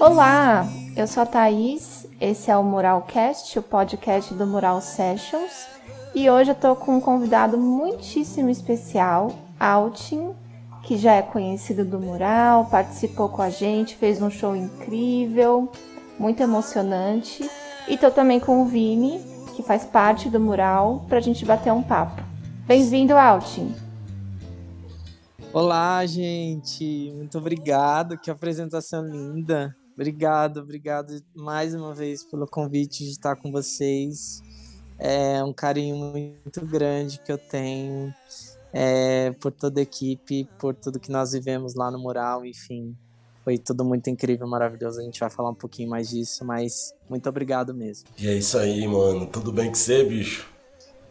Olá, eu sou a Thaís, esse é o Muralcast, o podcast do Mural Sessions, e hoje eu tô com um convidado muitíssimo especial, Altin, que já é conhecido do Mural, participou com a gente, fez um show incrível, muito emocionante, e tô também com o Vini, que faz parte do Mural, pra gente bater um papo. Bem-vindo, Altin! Olá, gente! Muito obrigado, que apresentação linda! Obrigado, obrigado mais uma vez pelo convite de estar com vocês. É um carinho muito grande que eu tenho é, por toda a equipe, por tudo que nós vivemos lá no Mural, enfim. Foi tudo muito incrível, maravilhoso. A gente vai falar um pouquinho mais disso, mas muito obrigado mesmo. E é isso aí, mano. Tudo bem com você, bicho?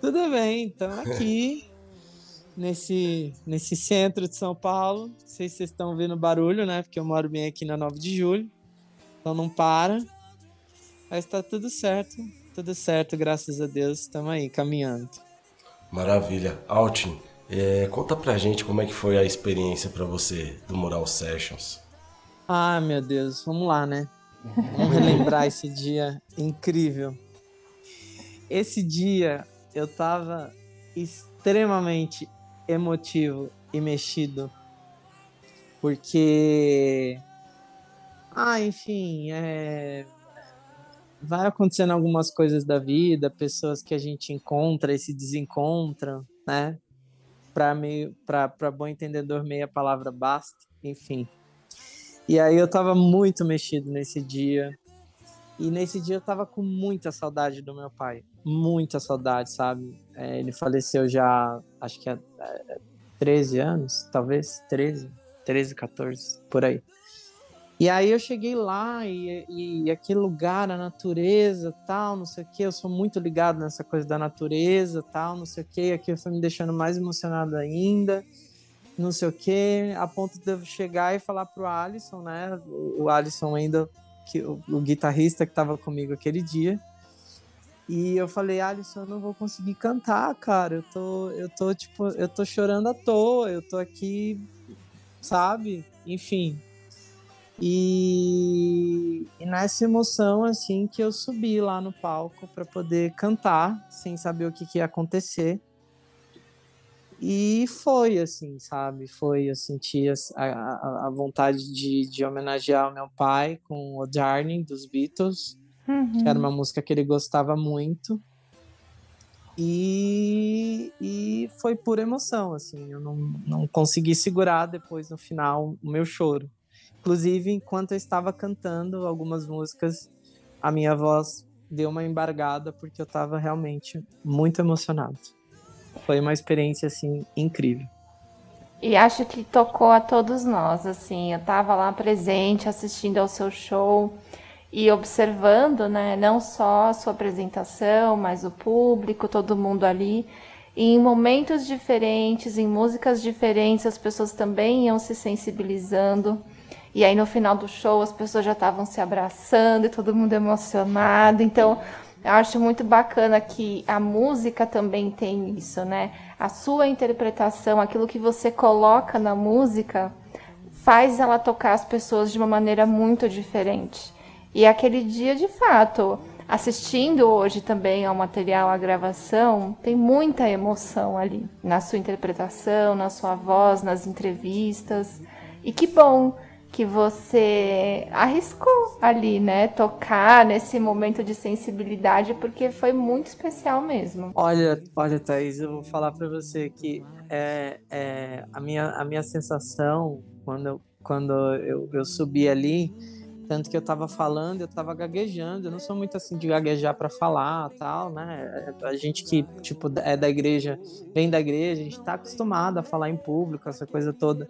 Tudo bem, então aqui nesse, nesse centro de São Paulo. Não sei se vocês estão ouvindo barulho, né? Porque eu moro bem aqui na 9 de julho. Então não para. Mas tá tudo certo. Tudo certo, graças a Deus. Estamos aí, caminhando. Maravilha. Altin, é, conta pra gente como é que foi a experiência para você do Moral Sessions. Ah, meu Deus. Vamos lá, né? Vamos relembrar esse dia incrível. Esse dia eu tava extremamente emotivo e mexido. Porque. Ah, enfim, é... vai acontecendo algumas coisas da vida, pessoas que a gente encontra e se desencontram, né? Para meio, para bom entendedor, meia palavra basta, enfim. E aí eu tava muito mexido nesse dia. E nesse dia eu tava com muita saudade do meu pai. Muita saudade, sabe? É, ele faleceu já, acho que há é, 13 anos, talvez 13, 13, 14, por aí. E aí eu cheguei lá e, e, aquele lugar, a natureza, tal, não sei o que, eu sou muito ligado nessa coisa da natureza, tal, não sei o que, aquilo foi me deixando mais emocionado ainda, não sei o que, a ponto de eu chegar e falar pro Alisson, né, o, o Alisson ainda, que, o, o guitarrista que estava comigo aquele dia, e eu falei, Alisson, eu não vou conseguir cantar, cara. Eu tô, eu tô, tipo, eu tô chorando à toa, eu tô aqui, sabe? Enfim. E, e nessa emoção, assim, que eu subi lá no palco para poder cantar, sem saber o que, que ia acontecer. E foi assim, sabe? Foi, eu senti a, a, a vontade de, de homenagear o meu pai com o Darling dos Beatles uhum. que era uma música que ele gostava muito. E, e foi pura emoção, assim, eu não, não consegui segurar depois no final o meu choro. Inclusive, enquanto eu estava cantando algumas músicas, a minha voz deu uma embargada porque eu estava realmente muito emocionado. Foi uma experiência assim incrível. E acho que tocou a todos nós, assim, eu estava lá presente assistindo ao seu show e observando, né, não só a sua apresentação, mas o público, todo mundo ali. E em momentos diferentes, em músicas diferentes, as pessoas também iam se sensibilizando. E aí no final do show as pessoas já estavam se abraçando e todo mundo emocionado. Então, eu acho muito bacana que a música também tem isso, né? A sua interpretação, aquilo que você coloca na música, faz ela tocar as pessoas de uma maneira muito diferente. E aquele dia, de fato, assistindo hoje também ao material, à gravação, tem muita emoção ali na sua interpretação, na sua voz, nas entrevistas. E que bom que você arriscou ali, né? Tocar nesse momento de sensibilidade, porque foi muito especial mesmo. Olha, olha, Thaís, eu vou falar para você que é, é, a, minha, a minha sensação quando, quando eu, eu subi ali tanto que eu tava falando, eu tava gaguejando. Eu não sou muito assim de gaguejar para falar, tal, né? A gente que, tipo, é da igreja, vem da igreja, a gente tá acostumado a falar em público, essa coisa toda.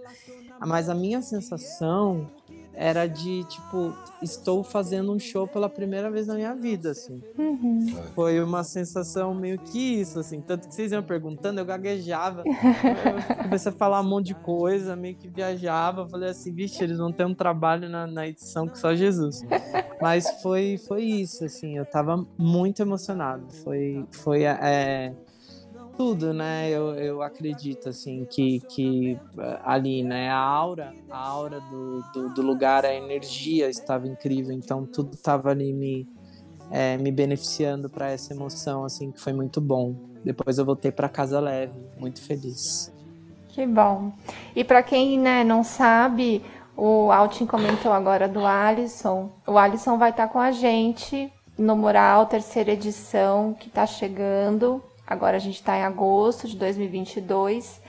Mas a minha sensação era de, tipo, estou fazendo um show pela primeira vez na minha vida, assim. Uhum. Foi uma sensação meio que isso, assim. Tanto que vocês iam perguntando, eu gaguejava. eu comecei a falar um monte de coisa, meio que viajava. Falei assim, vixe, eles vão ter um trabalho na, na edição que só Jesus. Mas foi, foi isso, assim. Eu tava muito emocionado. Foi, foi é, tudo, né? Eu, eu acredito, assim, que, que eh, ali, né? A aura, a aura do, do, do lugar, a energia estava incrível. Então, tudo estava ali me, é, me beneficiando para essa emoção, assim, que foi muito bom. Depois eu voltei para casa leve, muito feliz. Que bom. E para quem né, não sabe, o Altin comentou agora do Alisson. O Alisson vai estar tá com a gente no Mural, terceira edição, que está chegando. Agora a gente está em agosto de 2022.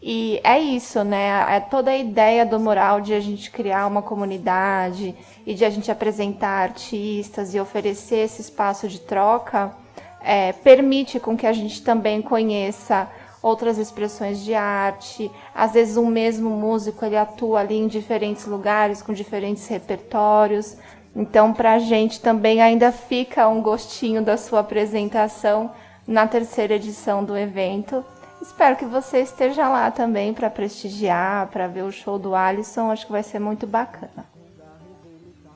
E é isso, né? É toda a ideia do mural de a gente criar uma comunidade e de a gente apresentar artistas e oferecer esse espaço de troca, é, permite com que a gente também conheça outras expressões de arte. Às vezes um mesmo músico ele atua ali em diferentes lugares com diferentes repertórios. Então, para a gente também ainda fica um gostinho da sua apresentação na terceira edição do evento. Espero que você esteja lá também para prestigiar, para ver o show do Alisson. Acho que vai ser muito bacana.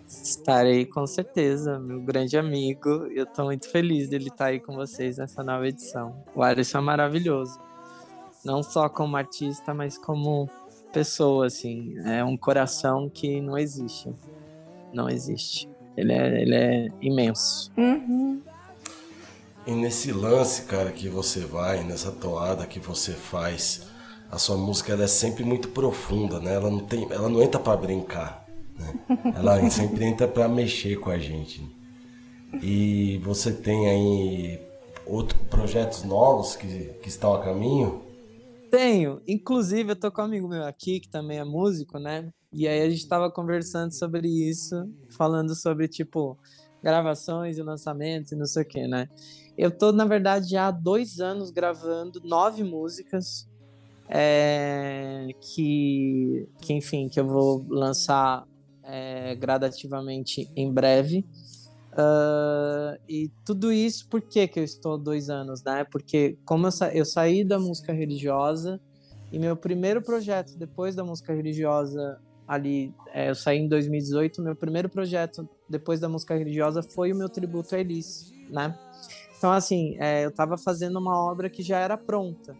Estarei com certeza, meu grande amigo. Eu estou muito feliz dele estar aí com vocês nessa nova edição. O Alisson é maravilhoso. Não só como artista, mas como pessoa, assim. É um coração que não existe. Não existe. Ele é, ele é imenso. Uhum. E nesse lance, cara, que você vai, nessa toada que você faz, a sua música ela é sempre muito profunda, né? Ela não tem, ela não entra para brincar, né? Ela sempre entra para mexer com a gente. E você tem aí outros projetos novos que, que estão a caminho? Tenho. Inclusive, eu tô com um amigo meu aqui, que também é músico, né? E aí a gente tava conversando sobre isso, falando sobre, tipo, gravações e lançamentos e não sei o que, né? Eu tô, na verdade, já há dois anos gravando nove músicas é, que, que, enfim, que eu vou lançar é, gradativamente em breve. Uh, e tudo isso, por que, que eu estou dois anos, né? Porque como eu, sa eu saí da música religiosa e meu primeiro projeto depois da música religiosa ali, é, eu saí em 2018, meu primeiro projeto depois da música religiosa foi o meu tributo a Elis, né? Então, assim, é, eu estava fazendo uma obra que já era pronta.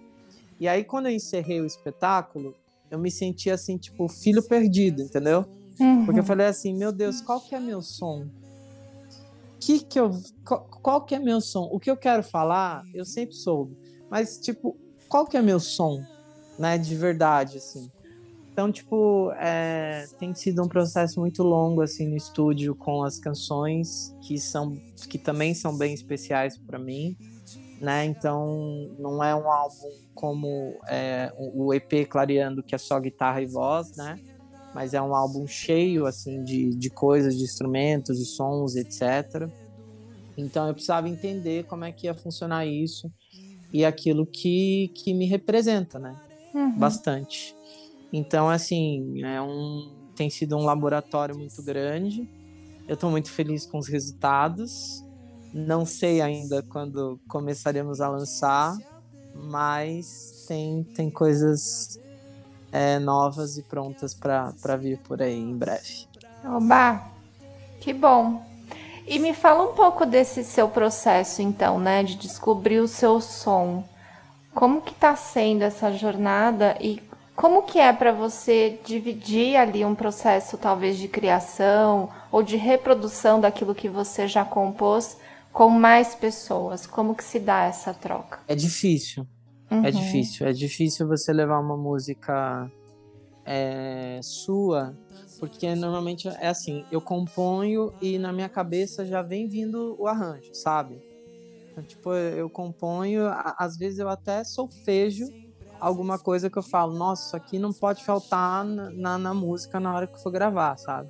E aí, quando eu encerrei o espetáculo, eu me senti assim, tipo, filho perdido, entendeu? Uhum. Porque eu falei assim, meu Deus, qual que é meu som? Que que eu, qual, qual que é meu som? O que eu quero falar, eu sempre soube. Mas, tipo, qual que é meu som? Né, de verdade, assim. Então, tipo, é, tem sido um processo muito longo assim no estúdio com as canções que são que também são bem especiais para mim, né? Então, não é um álbum como é, o EP Clareando que é só guitarra e voz, né? Mas é um álbum cheio assim de, de coisas, de instrumentos, de sons, etc. Então, eu precisava entender como é que ia funcionar isso e aquilo que que me representa, né? Uhum. Bastante. Então, assim, é um, tem sido um laboratório muito grande. Eu estou muito feliz com os resultados. Não sei ainda quando começaremos a lançar, mas tem, tem coisas é, novas e prontas para vir por aí em breve. Oba! Que bom! E me fala um pouco desse seu processo, então, né, de descobrir o seu som. Como que está sendo essa jornada e como que é para você dividir ali um processo talvez de criação ou de reprodução daquilo que você já compôs com mais pessoas? Como que se dá essa troca? É difícil. É uhum. É difícil. É difícil você levar uma música é, sua, porque normalmente é assim, eu componho e na minha cabeça já vem vindo o arranjo, sabe? Então, tipo, eu componho, às vezes eu até solfejo alguma coisa que eu falo, nossa, isso aqui não pode faltar na, na, na música na hora que for gravar, sabe?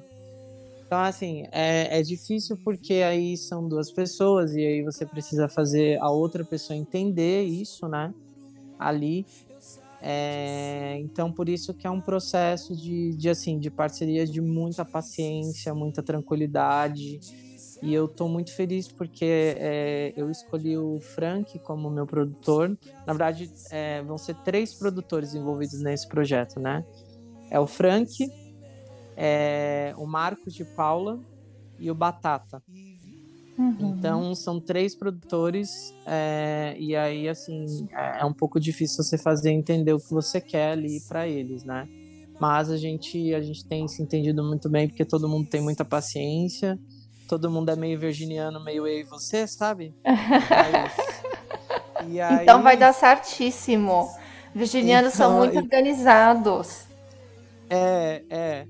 Então, assim, é, é difícil porque aí são duas pessoas e aí você precisa fazer a outra pessoa entender isso, né? Ali. É, então, por isso que é um processo de, de, assim, de parceria de muita paciência, muita tranquilidade e eu estou muito feliz porque é, eu escolhi o Frank como meu produtor. Na verdade, é, vão ser três produtores envolvidos nesse projeto, né? É o Frank, é, o Marcos de Paula e o Batata. Uhum. Então são três produtores e aí assim é, é, um pouco difícil você fazer entender o que você quer ali para eles, né? Mas a gente a gente tem se entendido muito bem porque todo mundo tem muita paciência, todo mundo é meio virginiano, meio eu e você, sabe? É aí... Então vai dar certíssimo. Virginianos então, são muito organizados. É, é.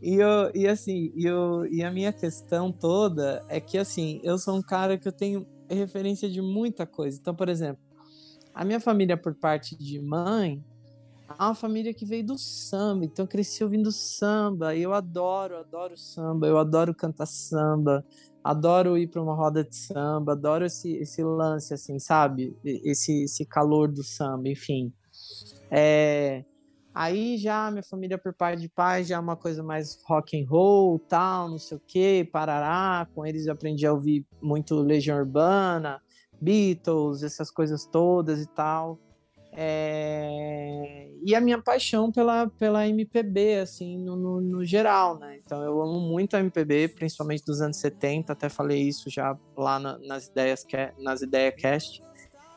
E, eu, e assim, eu, e a minha questão toda é que assim, eu sou um cara que eu tenho referência de muita coisa. Então, por exemplo, a minha família por parte de mãe é uma família que veio do samba, então eu cresci ouvindo samba, e eu adoro, adoro samba, eu adoro cantar samba, adoro ir para uma roda de samba, adoro esse, esse lance, assim, sabe? Esse, esse calor do samba, enfim. É, Aí já minha família por pai de pai já é uma coisa mais rock and roll, tal, não sei o que, parará. Com eles eu aprendi a ouvir muito Legião Urbana, Beatles, essas coisas todas e tal. É... E a minha paixão pela, pela MPB, assim, no, no, no, geral, né? Então eu amo muito a MPB, principalmente dos anos 70, até falei isso já lá na, nas ideias nas ideias cast.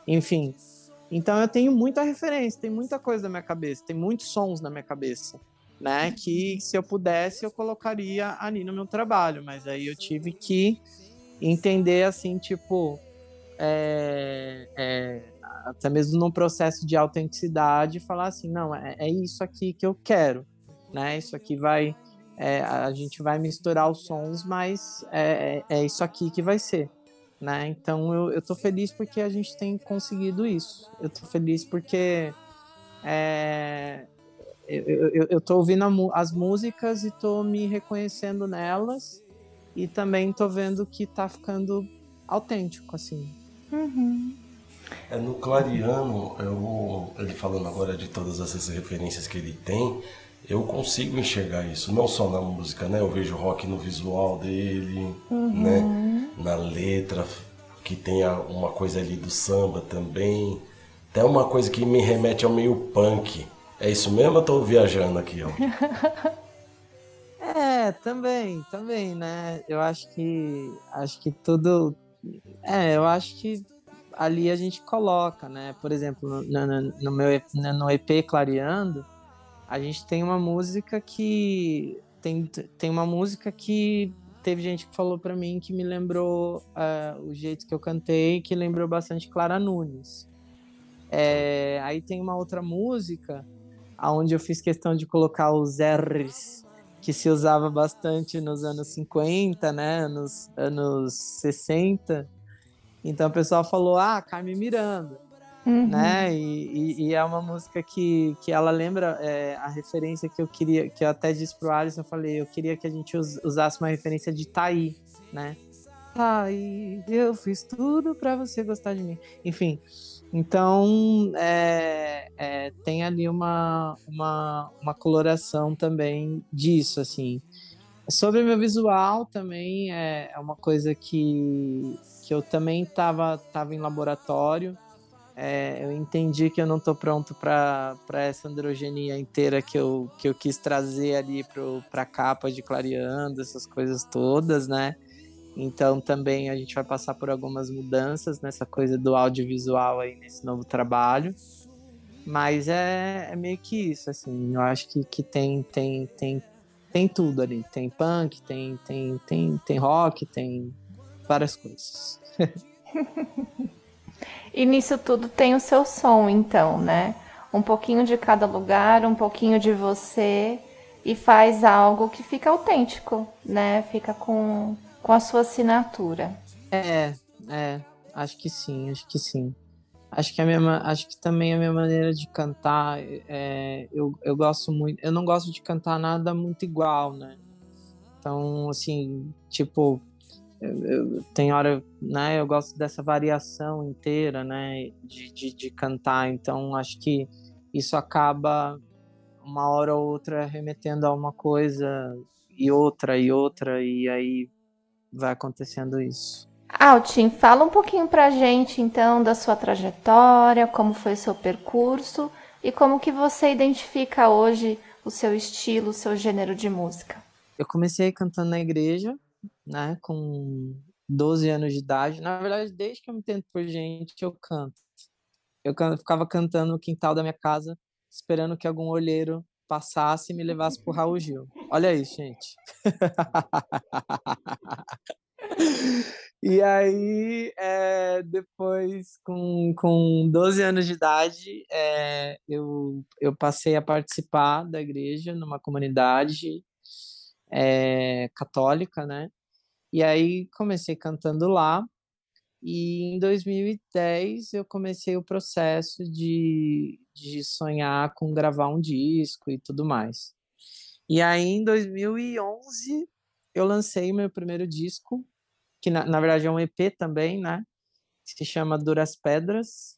Enfim, então eu tenho muita referência, tem muita coisa na minha cabeça, tem muitos sons na minha cabeça, né? Que se eu pudesse eu colocaria ali no meu trabalho, mas aí eu tive que entender assim, tipo, é, é, até mesmo num processo de autenticidade, falar assim, não, é, é isso aqui que eu quero, né? Isso aqui vai, é, a gente vai misturar os sons, mas é, é, é isso aqui que vai ser né? Então eu, eu tô feliz porque a gente tem conseguido isso. Eu tô feliz porque é, eu, eu, eu tô ouvindo a, as músicas e tô me reconhecendo nelas e também tô vendo que tá ficando autêntico, assim. Uhum. É no Clariano, eu, ele falando agora de todas essas referências que ele tem, eu consigo enxergar isso, não só na música, né? Eu vejo rock no visual dele, uhum. né? Na letra, que tem uma coisa ali do samba também. Até uma coisa que me remete ao meio punk. É isso mesmo? Eu tô viajando aqui, ó. é, também, também, né? Eu acho que acho que tudo é, eu acho que ali a gente coloca, né? Por exemplo, no, no, no meu no EP Clareando, a gente tem uma música que tem, tem uma música que teve gente que falou para mim que me lembrou uh, o jeito que eu cantei, que lembrou bastante Clara Nunes. É, aí tem uma outra música aonde eu fiz questão de colocar os R's que se usava bastante nos anos 50, né, nos anos 60. Então o pessoal falou: "Ah, Carmen Miranda" uhum. né? E, e, e, é uma música que, que ela lembra é, a referência que eu queria, que eu até disse pro Alisson, eu falei, eu queria que a gente usasse uma referência de Taí, né? Taí, eu fiz tudo para você gostar de mim. Enfim, então é, é, tem ali uma, uma, uma coloração também disso, assim. Sobre meu visual também é, é uma coisa que, que eu também estava tava em laboratório é, eu entendi que eu não estou pronto para essa androgenia inteira que eu, que eu quis trazer ali para a capa de Clareando, essas coisas todas, né? Então também a gente vai passar por algumas mudanças nessa coisa do audiovisual aí nesse novo trabalho. Mas é, é meio que isso, assim. Eu acho que, que tem, tem, tem, tem tudo ali. Tem punk, tem, tem, tem, tem rock, tem várias coisas. E nisso tudo tem o seu som, então, né? Um pouquinho de cada lugar, um pouquinho de você e faz algo que fica autêntico, né? Fica com, com a sua assinatura. É, é, acho que sim, acho que sim. Acho que a minha, acho que também a minha maneira de cantar, é, eu, eu gosto muito, eu não gosto de cantar nada muito igual, né? Então, assim, tipo, eu, tem hora, né, eu gosto dessa variação inteira, né, de, de, de, cantar, então acho que isso acaba uma hora ou outra remetendo a uma coisa e outra e outra, e aí vai acontecendo isso. Altin, fala um pouquinho pra gente então da sua trajetória, como foi seu percurso e como que você identifica hoje o seu estilo, o seu gênero de música. Eu comecei cantando na igreja, né, com 12 anos de idade. Na verdade, desde que eu me entendo por gente, eu canto. Eu can ficava cantando no quintal da minha casa, esperando que algum olheiro passasse e me levasse pro Raul Gil. Olha isso, gente. E aí, é, depois, com, com 12 anos de idade, é, eu, eu passei a participar da igreja numa comunidade é, católica, né? E aí comecei cantando lá. E em 2010 eu comecei o processo de, de sonhar com gravar um disco e tudo mais. E aí em 2011 eu lancei meu primeiro disco, que na, na verdade é um EP também, né? Que se chama Duras Pedras.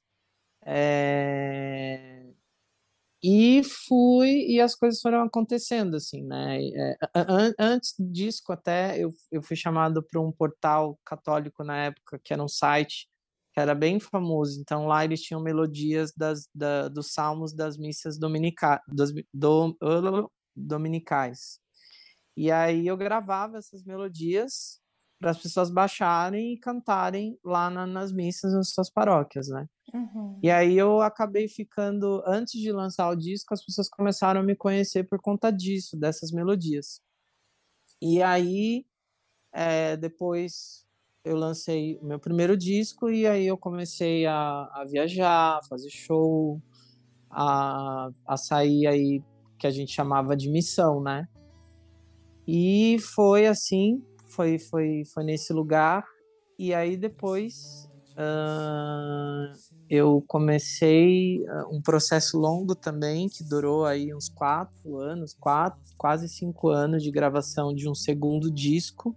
É... E fui, e as coisas foram acontecendo, assim, né? É, an antes disso, até, eu, eu fui chamado para um portal católico na época, que era um site que era bem famoso. Então, lá eles tinham melodias das, da, dos salmos das missas dominica, dos, do, dominicais. E aí eu gravava essas melodias para as pessoas baixarem e cantarem lá na, nas missas nas suas paróquias, né? Uhum. E aí eu acabei ficando, antes de lançar o disco, as pessoas começaram a me conhecer por conta disso, dessas melodias. E aí, é, depois eu lancei meu primeiro disco e aí eu comecei a, a viajar, a fazer show, a, a sair aí que a gente chamava de missão, né? E foi assim, foi, foi, foi nesse lugar. E aí depois uh, eu comecei um processo longo também, que durou aí uns quatro anos, quatro, quase cinco anos de gravação de um segundo disco,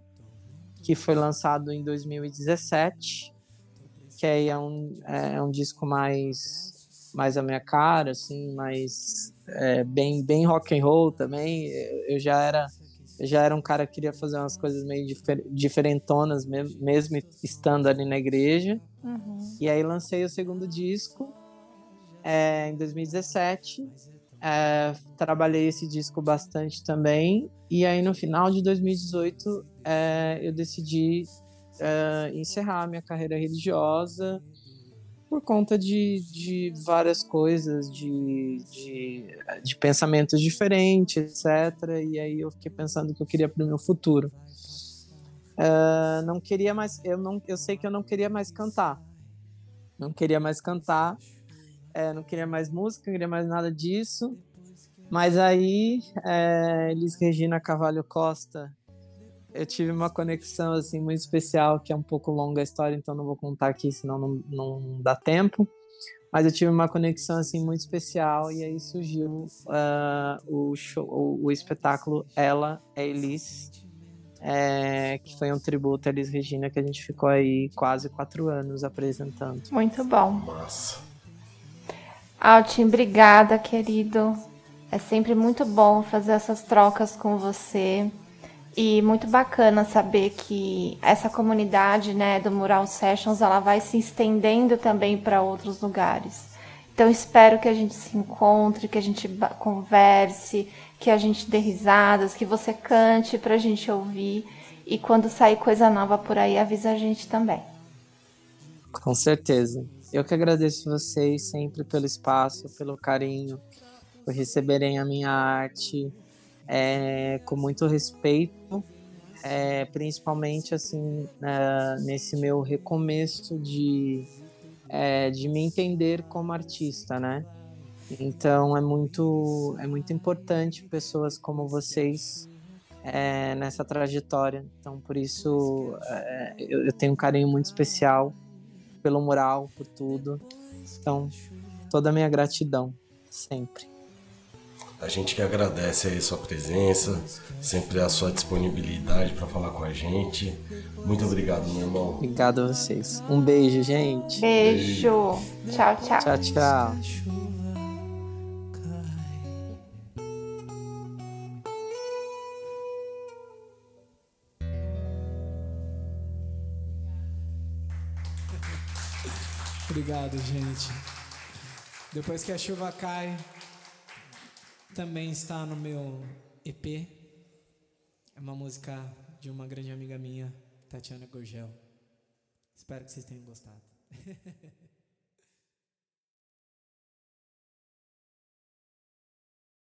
que foi lançado em 2017, que aí é um, é um disco mais, mais a minha cara, assim, mais é, bem, bem rock and roll também. Eu já era já era um cara que queria fazer umas coisas meio difer diferentonas, mesmo, mesmo estando ali na igreja. Uhum. E aí lancei o segundo disco é, em 2017. É, trabalhei esse disco bastante também. E aí no final de 2018 é, eu decidi é, encerrar minha carreira religiosa por conta de, de várias coisas, de, de, de, pensamentos diferentes, etc. E aí eu fiquei pensando que eu queria para o meu futuro. Uh, não queria mais, eu não, eu sei que eu não queria mais cantar, não queria mais cantar, é, não queria mais música, não queria mais nada disso. Mas aí, é, Elis Regina Cavalho Costa eu tive uma conexão assim muito especial, que é um pouco longa a história, então não vou contar aqui, senão não, não dá tempo. Mas eu tive uma conexão assim muito especial e aí surgiu uh, o, show, o, o, espetáculo Ela é Elis, é, que foi um tributo a Elis Regina que a gente ficou aí quase quatro anos apresentando. Muito bom. Massa. Altin, obrigada, querido. É sempre muito bom fazer essas trocas com você. E muito bacana saber que essa comunidade, né, do Mural Sessions, ela vai se estendendo também para outros lugares. Então espero que a gente se encontre, que a gente converse, que a gente dê risadas, que você cante para a gente ouvir e quando sair coisa nova por aí avisa a gente também. Com certeza. Eu que agradeço vocês sempre pelo espaço, pelo carinho, por receberem a minha arte, é, com muito respeito, é, principalmente assim é, nesse meu recomeço de, é, de me entender como artista, né? Então é muito é muito importante pessoas como vocês é, nessa trajetória. Então por isso é, eu, eu tenho um carinho muito especial pelo mural, por tudo. Então toda a minha gratidão sempre. A gente que agradece aí a sua presença, sempre a sua disponibilidade para falar com a gente. Muito obrigado, meu irmão. Obrigado a vocês. Um beijo, gente. Beijo. beijo. Tchau, tchau. Tchau, tchau. Obrigado, gente. Depois que a chuva cai, também está no meu EP. É uma música de uma grande amiga minha, Tatiana Gorgel. Espero que vocês tenham gostado.